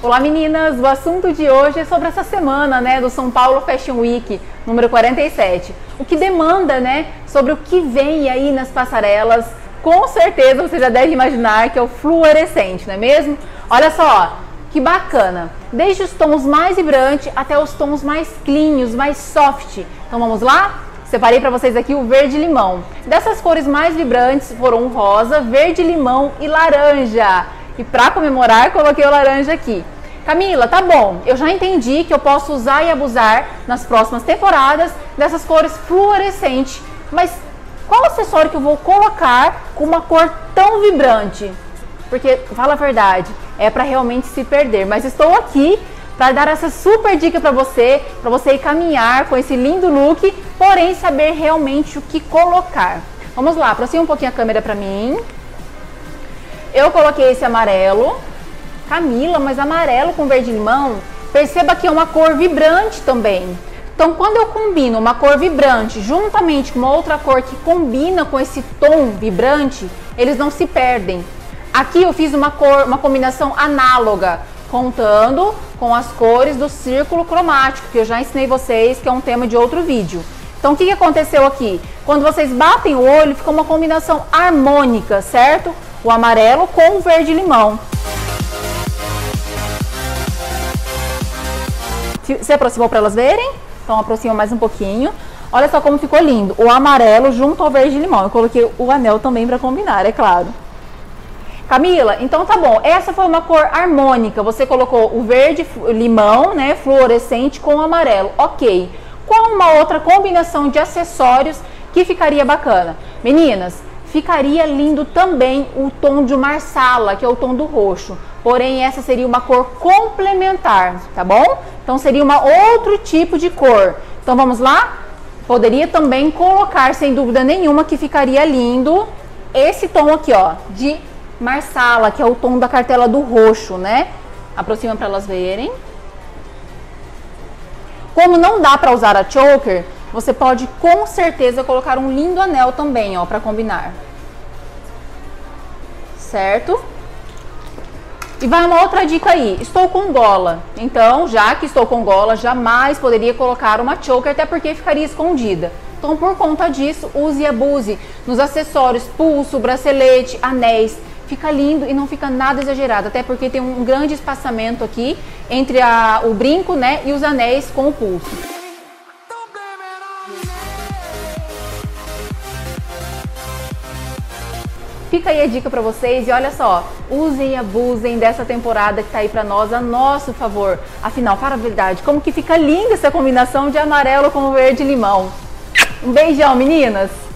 Olá meninas, o assunto de hoje é sobre essa semana, né, do São Paulo Fashion Week, número 47. O que demanda, né, sobre o que vem aí nas passarelas. Com certeza você já deve imaginar que é o fluorescente, não é mesmo? Olha só, que bacana. Desde os tons mais vibrantes até os tons mais clean, mais soft. Então vamos lá? Separei para vocês aqui o verde limão. Dessas cores mais vibrantes foram rosa, verde limão e laranja. E para comemorar, coloquei o laranja aqui. Camila, tá bom, eu já entendi que eu posso usar e abusar nas próximas temporadas dessas cores fluorescentes, mas qual acessório que eu vou colocar com uma cor tão vibrante? Porque, fala a verdade, é para realmente se perder, mas estou aqui para dar essa super dica para você, para você ir caminhar com esse lindo look, porém saber realmente o que colocar. Vamos lá, aproxima um pouquinho a câmera para mim. Eu coloquei esse amarelo. Camila, mas amarelo com verde limão, perceba que é uma cor vibrante também. Então, quando eu combino uma cor vibrante juntamente com uma outra cor que combina com esse tom vibrante, eles não se perdem. Aqui eu fiz uma cor, uma combinação análoga, contando com as cores do círculo cromático, que eu já ensinei vocês, que é um tema de outro vídeo. Então, o que, aconteceu aqui? Quando vocês batem o olho, fica uma combinação harmônica, certo? O amarelo com o verde limão. Se aproximou para elas verem? Então aproxima mais um pouquinho. Olha só como ficou lindo. O amarelo junto ao verde limão. Eu coloquei o anel também para combinar, é claro. Camila, então tá bom. Essa foi uma cor harmônica. Você colocou o verde limão, né, fluorescente com o amarelo. OK. Qual uma outra combinação de acessórios que ficaria bacana? Meninas, Ficaria lindo também o tom de marsala, que é o tom do roxo. Porém, essa seria uma cor complementar, tá bom? Então, seria uma outro tipo de cor. Então, vamos lá? Poderia também colocar, sem dúvida nenhuma, que ficaria lindo esse tom aqui, ó, de marsala, que é o tom da cartela do roxo, né? Aproxima para elas verem. Como não dá para usar a choker, você pode com certeza colocar um lindo anel também, ó, para combinar. Certo? E vai uma outra dica aí. Estou com gola. Então, já que estou com gola, jamais poderia colocar uma choker, até porque ficaria escondida. Então, por conta disso, use e abuse nos acessórios, pulso, bracelete, anéis. Fica lindo e não fica nada exagerado, até porque tem um grande espaçamento aqui entre a, o brinco né, e os anéis com o pulso. Fica aí a dica para vocês e olha só, usem e abusem dessa temporada que tá aí para nós a nosso favor. Afinal, para a verdade, como que fica linda essa combinação de amarelo com verde limão. Um beijão, meninas!